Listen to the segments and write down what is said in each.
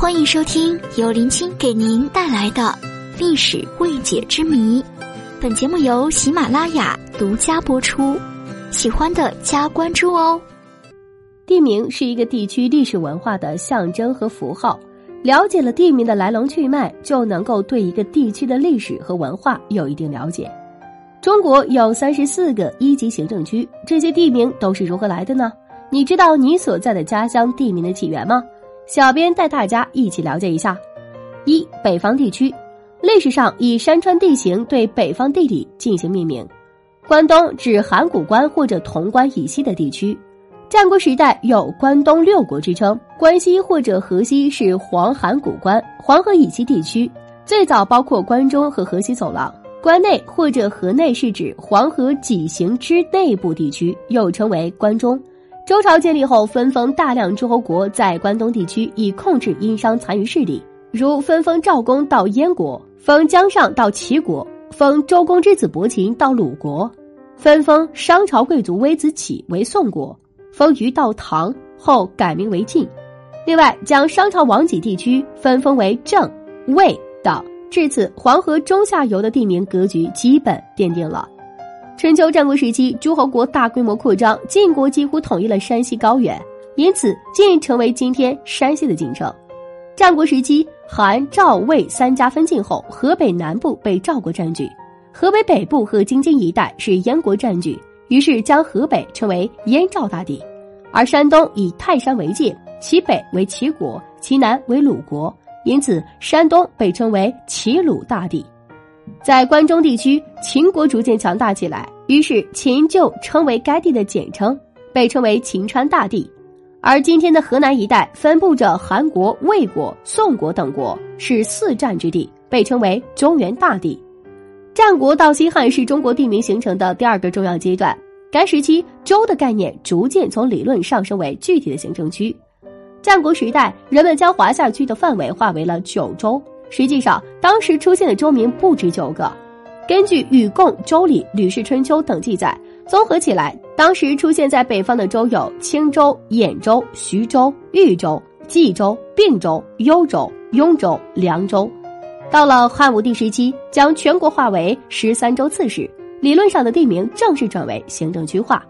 欢迎收听由林青给您带来的历史未解之谜。本节目由喜马拉雅独家播出，喜欢的加关注哦。地名是一个地区历史文化的象征和符号，了解了地名的来龙去脉，就能够对一个地区的历史和文化有一定了解。中国有三十四个一级行政区，这些地名都是如何来的呢？你知道你所在的家乡地名的起源吗？小编带大家一起了解一下。一、北方地区，历史上以山川地形对北方地理进行命名。关东指函谷关或者潼关以西的地区。战国时代有关东六国之称，关西或者河西是黄函谷关，黄河以西地区最早包括关中和河西走廊。关内或者河内是指黄河几行之内部地区，又称为关中。周朝建立后，分封大量诸侯国在关东地区，以控制殷商残余势力，如分封赵公到燕国，封姜尚到齐国，封周公之子伯禽到鲁国，分封商朝贵族微子启为宋国，封于到唐后改名为晋。另外，将商朝王畿地区分封为郑、魏等。至此，黄河中下游的地名格局基本奠定了。春秋战国时期，诸侯国大规模扩张，晋国几乎统一了山西高原，因此晋成为今天山西的晋城。战国时期，韩、赵、魏三家分晋后，河北南部被赵国占据，河北北部和京津一带是燕国占据，于是将河北称为燕赵大地，而山东以泰山为界，其北为齐国，其南为鲁国，因此山东被称为齐鲁大地。在关中地区，秦国逐渐强大起来，于是秦就称为该地的简称，被称为秦川大地。而今天的河南一带分布着韩国、魏国、宋国等国，是四战之地，被称为中原大地。战国到西汉是中国地名形成的第二个重要阶段，该时期州的概念逐渐从理论上升为具体的行政区。战国时代，人们将华夏区的范围划为了九州。实际上，当时出现的州名不止九个。根据《禹贡》《周礼》《吕氏春秋》等记载，综合起来，当时出现在北方的州有青州、兖州、徐州、豫州、冀州、并州、幽州、雍州、凉州。到了汉武帝时期，将全国划为十三州刺史，理论上的地名正式转为行政区划。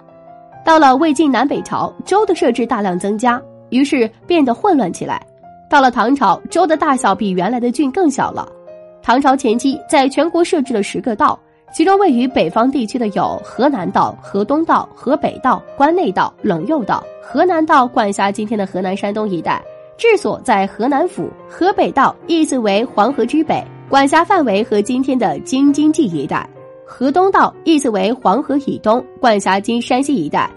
到了魏晋南北朝，州的设置大量增加，于是变得混乱起来。到了唐朝，州的大小比原来的郡更小了。唐朝前期，在全国设置了十个道，其中位于北方地区的有河南道、河东道、河北道、关内道、陇右道。河南道管辖今天的河南、山东一带，治所在河南府；河北道意思为黄河之北，管辖范围和今天的京津冀一带；河东道意思为黄河以东，管辖今山西一带；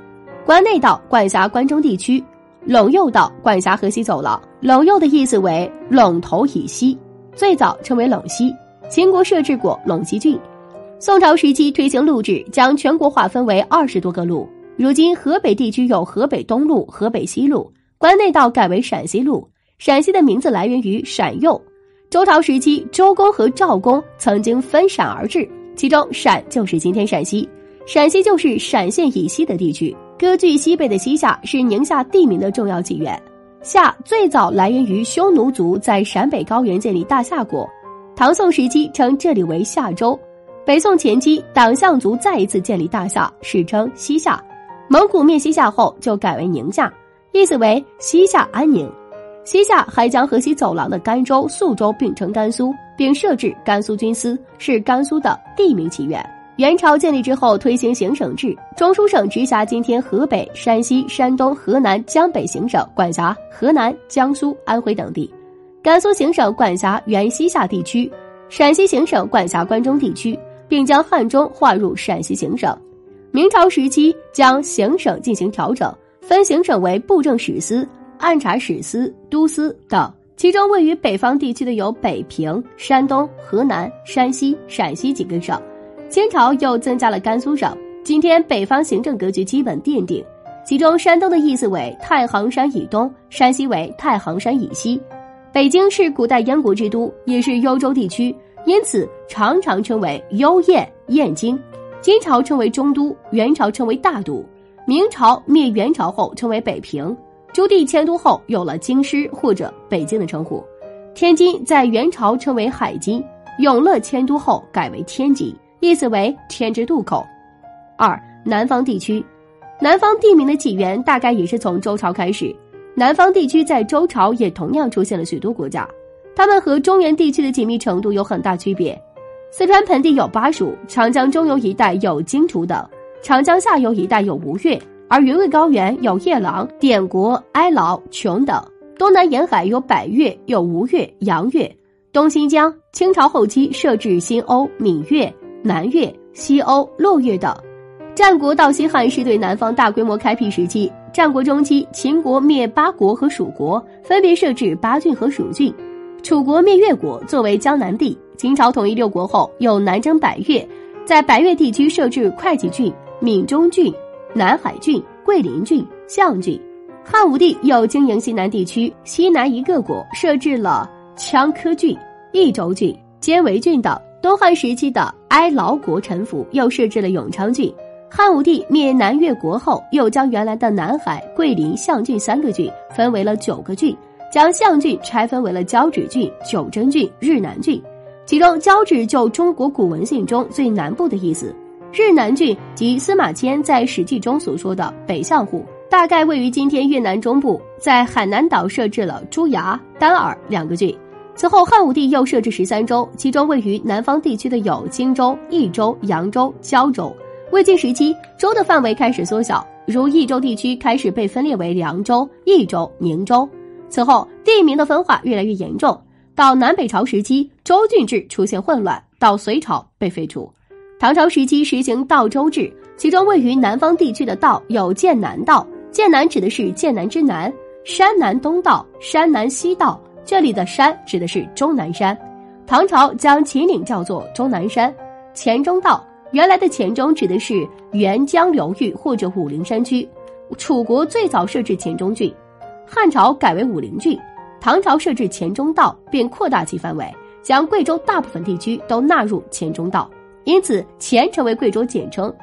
关内道管辖关中地区。陇右道管辖河西走廊，陇右的意思为陇头以西，最早称为陇西。秦国设置过陇西郡。宋朝时期推行路制，将全国划分为二十多个路。如今河北地区有河北东路、河北西路，关内道改为陕西路。陕西的名字来源于陕右。周朝时期，周公和赵公曾经分陕而治，其中陕就是今天陕西，陕西就是陕县以西的地区。割据西北的西夏是宁夏地名的重要起源。夏最早来源于匈奴族在陕北高原建立大夏国，唐宋时期称这里为夏州。北宋前期党项族再一次建立大夏，史称西夏。蒙古灭西夏后就改为宁夏，意思为西夏安宁。西夏还将河西走廊的甘州、肃州并称甘肃，并设置甘肃军司，是甘肃的地名起源。元朝建立之后，推行行省制，中书省直辖今天河北、山西、山东、河南、江北行省，管辖河南、江苏、安徽等地；甘肃行省管辖原西夏地区，陕西行省管辖关中地区，并将汉中划入陕西行省。明朝时期将行省进行调整，分行省为布政使司、按察使司、都司等，其中位于北方地区的有北平、山东、河南、山西、陕西几个省。清朝又增加了甘肃省，今天北方行政格局基本奠定。其中，山东的意思为太行山以东，山西为太行山以西。北京是古代燕国之都，也是幽州地区，因此常常称为幽燕燕京。金朝称为中都，元朝称为大都，明朝灭元朝后称为北平。朱棣迁都后有了京师或者北京的称呼。天津在元朝称为海津，永乐迁都后改为天津，意思为天之渡口。二、南方地区，南方地名的起源大概也是从周朝开始。南方地区在周朝也同样出现了许多国家，它们和中原地区的紧密程度有很大区别。四川盆地有巴蜀，长江中游一带有荆楚等，长江下游一带有吴越，而云贵高原有夜郎、典国、哀牢、琼等。东南沿海有百越，有吴越、杨越。东新疆清朝后期设置新瓯、闽越、南越、西欧、洛越等。战国到西汉是对南方大规模开辟时期。战国中期，秦国灭八国和蜀国，分别设置八郡和蜀郡；楚国灭越国，作为江南地。秦朝统一六国后，又南征百越，在百越地区设置会稽郡、闽中郡、南海郡、桂林郡、象郡。汉武帝又经营西南地区，西南一个国设置了羌科郡、益州郡、犍为郡等。东汉时期的哀牢国臣服，又设置了永昌郡。汉武帝灭南越国后，又将原来的南海、桂林、象郡三个郡分为了九个郡，将象郡拆分为了交趾郡、九真郡、日南郡。其中交趾就中国古文献中最南部的意思，日南郡即司马迁在《史记》中所说的北向户。大概位于今天越南中部，在海南岛设置了珠崖、丹耳两个郡。此后，汉武帝又设置十三州，其中位于南方地区的有荆州、益州、扬州、胶州。魏晋时期，州的范围开始缩小，如益州地区开始被分裂为凉州、益州、宁州。此后，地名的分化越来越严重。到南北朝时期，州郡制出现混乱，到隋朝被废除。唐朝时期实行道州制，其中位于南方地区的道有剑南道。剑南指的是剑南之南，山南东道、山南西道。这里的山指的是终南山。唐朝将秦岭叫做终南山。黔中道原来的黔中指的是沅江流域或者武陵山区。楚国最早设置黔中郡，汉朝改为武陵郡。唐朝设置黔中道，并扩大其范围，将贵州大部分地区都纳入黔中道，因此黔成为贵州简称。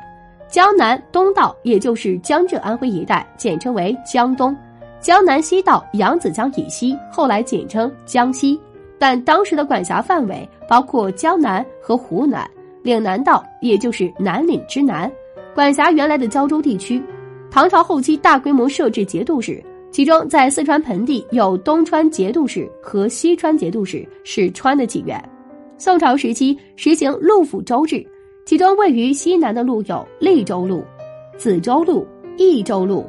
江南东道，也就是江浙安徽一带，简称为江东；江南西道，扬子江以西，后来简称江西。但当时的管辖范围包括江南和湖南。岭南道，也就是南岭之南，管辖原来的胶州地区。唐朝后期大规模设置节度使，其中在四川盆地有东川节度使和西川节度使，是川的起源。宋朝时期实行路府州制。其中位于西南的路有利州路、梓州路、益州路、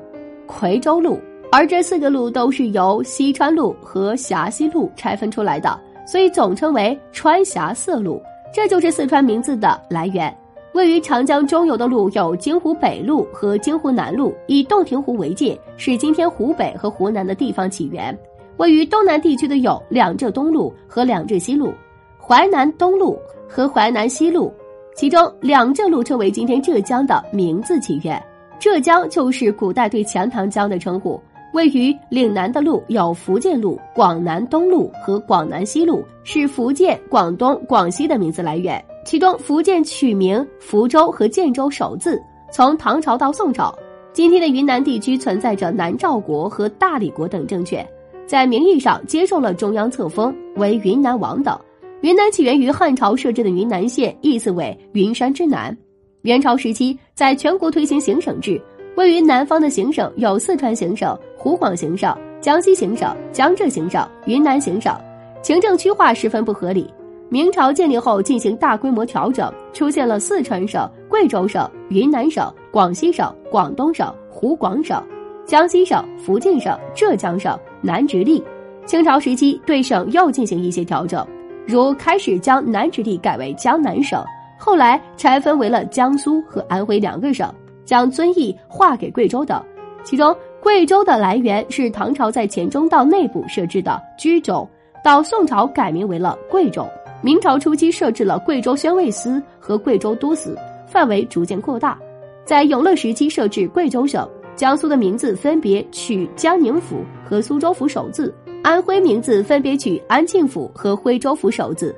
夔州路，而这四个路都是由西川路和峡西路拆分出来的，所以总称为川峡四路。这就是四川名字的来源。位于长江中游的路有京湖北路和京湖南路，以洞庭湖为界，是今天湖北和湖南的地方起源。位于东南地区的有两浙东路和两浙西路、淮南东路和淮南西路。其中，两浙路称为今天浙江的名字起源。浙江就是古代对钱塘江的称呼。位于岭南的路有福建路、广南东路和广南西路，是福建、广东、广西的名字来源。其中，福建取名福州和建州首字，从唐朝到宋朝。今天的云南地区存在着南诏国和大理国等政权，在名义上接受了中央册封为云南王等。云南起源于汉朝设置的云南县，意思为云山之南。元朝时期，在全国推行行省制，位于南方的行省有四川行省、湖广行省、江西行省、江浙行省、云南行省，行政区划十分不合理。明朝建立后进行大规模调整，出现了四川省、贵州省、云南省、广西省、广东省、湖广省、江西省、福建省、浙江省、南直隶。清朝时期对省又进行一些调整。如开始将南直隶改为江南省，后来拆分为了江苏和安徽两个省，将遵义划给贵州等。其中，贵州的来源是唐朝在黔中道内部设置的居州，到宋朝改名为了贵州。明朝初期设置了贵州宣慰司和贵州都司，范围逐渐扩大。在永乐时期设置贵州省，江苏的名字分别取江宁府和苏州府首字。安徽名字分别取安庆府和徽州府首字。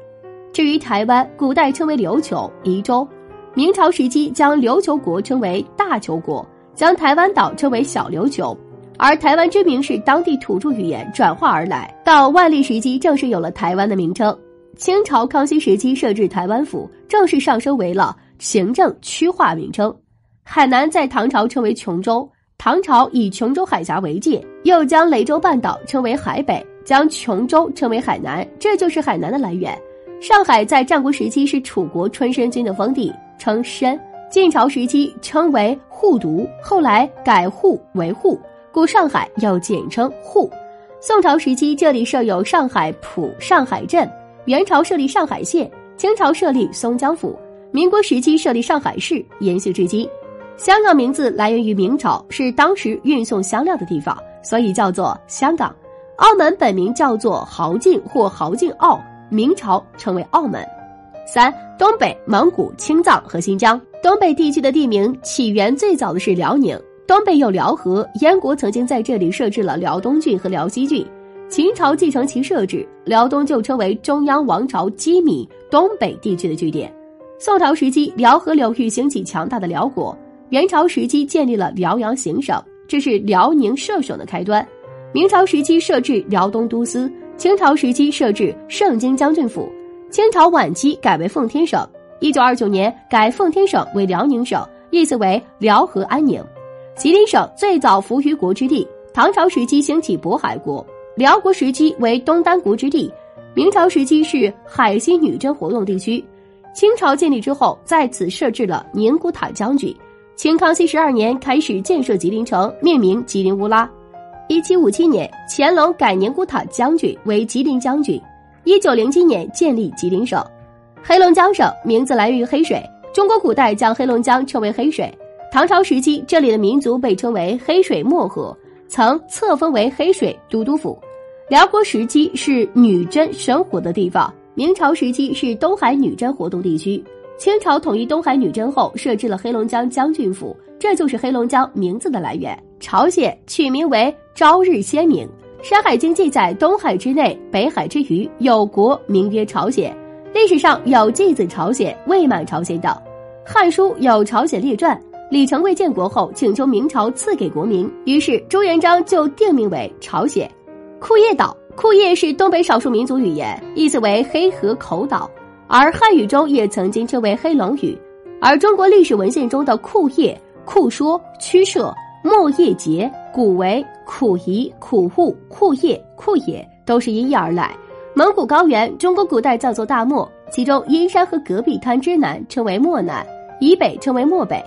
至于台湾，古代称为琉球、宜州。明朝时期将琉球国称为大球国，将台湾岛称为小琉球。而台湾之名是当地土著语言转化而来。到万历时期，正式有了台湾的名称。清朝康熙时期设置台湾府，正式上升为了行政区划名称。海南在唐朝称为琼州，唐朝以琼州海峡为界，又将雷州半岛称为海北，将琼州称为海南，这就是海南的来源。上海在战国时期是楚国春申君的封地，称申。晋朝时期称为护都，后来改户为护，故上海又简称护。宋朝时期这里设有上海浦、上海镇。元朝设立上海县，清朝设立松江府，民国时期设立上海市，延续至今。香港名字来源于明朝，是当时运送香料的地方，所以叫做香港。澳门本名叫做豪靖或豪靖澳，明朝称为澳门。三、东北、蒙古、青藏和新疆东北地区的地名起源最早的是辽宁，东北有辽河，燕国曾经在这里设置了辽东郡和辽西郡。秦朝继承其设置，辽东就称为中央王朝机密东北地区的据点。宋朝时期，辽河流域兴起强大的辽国。元朝时期建立了辽阳行省，这是辽宁设省的开端。明朝时期设置辽东都司，清朝时期设置盛京将军府，清朝晚期改为奉天省。一九二九年改奉天省为辽宁省，意思为辽河安宁。吉林省最早服于国之地，唐朝时期兴起渤海国。辽国时期为东丹国之地，明朝时期是海西女真活动地区，清朝建立之后在此设置了宁古塔将军。清康熙十二年开始建设吉林城，命名吉林乌拉。一七五七年，乾隆改宁古塔将军为吉林将军。一九零七年建立吉林省。黑龙江省名字来源于黑水，中国古代将黑龙江称为黑水。唐朝时期，这里的民族被称为黑水漠河。曾册封为黑水都督府，辽国时期是女真生活的地方，明朝时期是东海女真活动地区，清朝统一东海女真后设置了黑龙江将军府，这就是黑龙江名字的来源。朝鲜取名为朝日鲜明，《山海经》记载东海之内，北海之余有国名曰朝鲜，历史上有继子朝鲜、未满朝鲜等，《汉书》有朝鲜列传。李成桂建国后，请求明朝赐给国名，于是朱元璋就定名为朝鲜。库页岛，库页是东北少数民族语言，意思为黑河口岛，而汉语中也曾经称为黑龙语。而中国历史文献中的库页、库说、曲社、莫叶节、古为苦夷、苦户、库叶、库野，都是因义而来。蒙古高原，中国古代叫做大漠，其中阴山和戈壁滩之南称为漠南，以北称为漠北。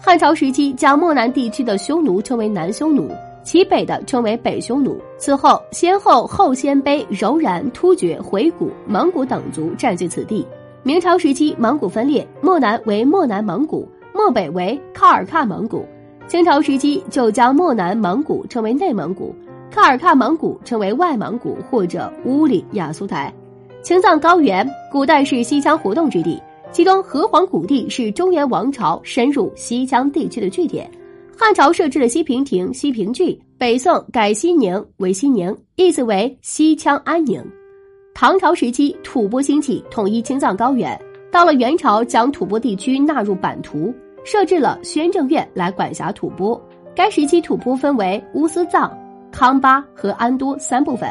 汉朝时期，将漠南地区的匈奴称为南匈奴，其北的称为北匈奴。此后，先后后鲜卑、柔然、突厥、回鹘、蒙古等族占据此地。明朝时期，蒙古分裂，漠南为漠南蒙古，漠北为喀尔喀蒙古。清朝时期，就将漠南蒙古称为内蒙古，喀尔喀蒙古称为外蒙古或者乌里雅苏台。青藏高原，古代是西羌活动之地。其中，河湟谷地是中原王朝深入西羌地区的据点。汉朝设置了西平亭、西平郡，北宋改西宁为西宁，意思为西羌安宁。唐朝时期，吐蕃兴起，统一青藏高原。到了元朝，将吐蕃地区纳入版图，设置了宣政院来管辖吐蕃。该时期，吐蕃分为乌斯藏、康巴和安多三部分，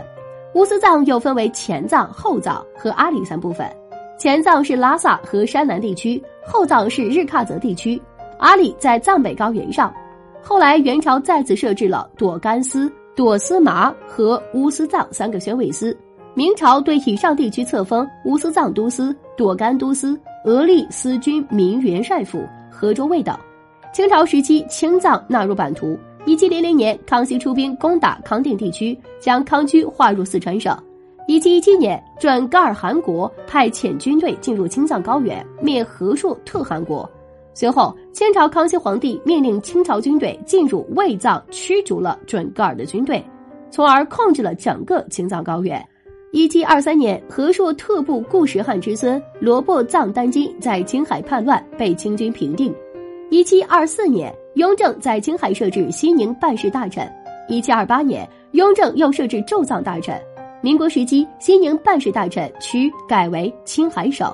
乌斯藏又分为前藏、后藏和阿里三部分。前藏是拉萨和山南地区，后藏是日喀则地区，阿里在藏北高原上。后来元朝再次设置了朵甘司、朵思麻和乌斯藏三个宣慰司。明朝对以上地区册封乌斯藏都司、朵甘都司、额利司军民元帅府、河州卫等。清朝时期，青藏纳入版图。一七零零年，康熙出兵攻打康定地区，将康区划入四川省。一七一七年，准噶尔汗国派遣军队进入青藏高原，灭和硕特汗国。随后，清朝康熙皇帝命令清朝军队进入卫藏，驱逐了准噶尔的军队，从而控制了整个青藏高原。一七二三年，和硕特部固始汗之孙罗布藏丹津在青海叛乱，被清军平定。一七二四年，雍正在青海设置西宁办事大臣。一七二八年，雍正又设置驻藏大臣。民国时期，西宁办事大臣区改为青海省，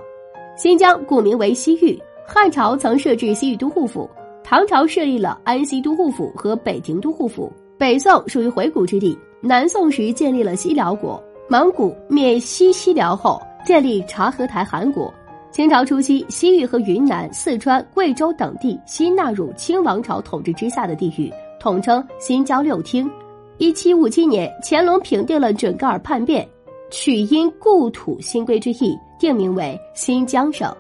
新疆古名为西域。汉朝曾设置西域都护府，唐朝设立了安西都护府和北庭都护府。北宋属于回古之地，南宋时建立了西辽国，蒙古灭西西辽后建立察合台汗国。清朝初期，西域和云南、四川、贵州等地新纳入清王朝统治之下的地域，统称新疆六厅。一七五七年，乾隆平定了准噶尔叛变，取因故土新归之意，定名为新疆省。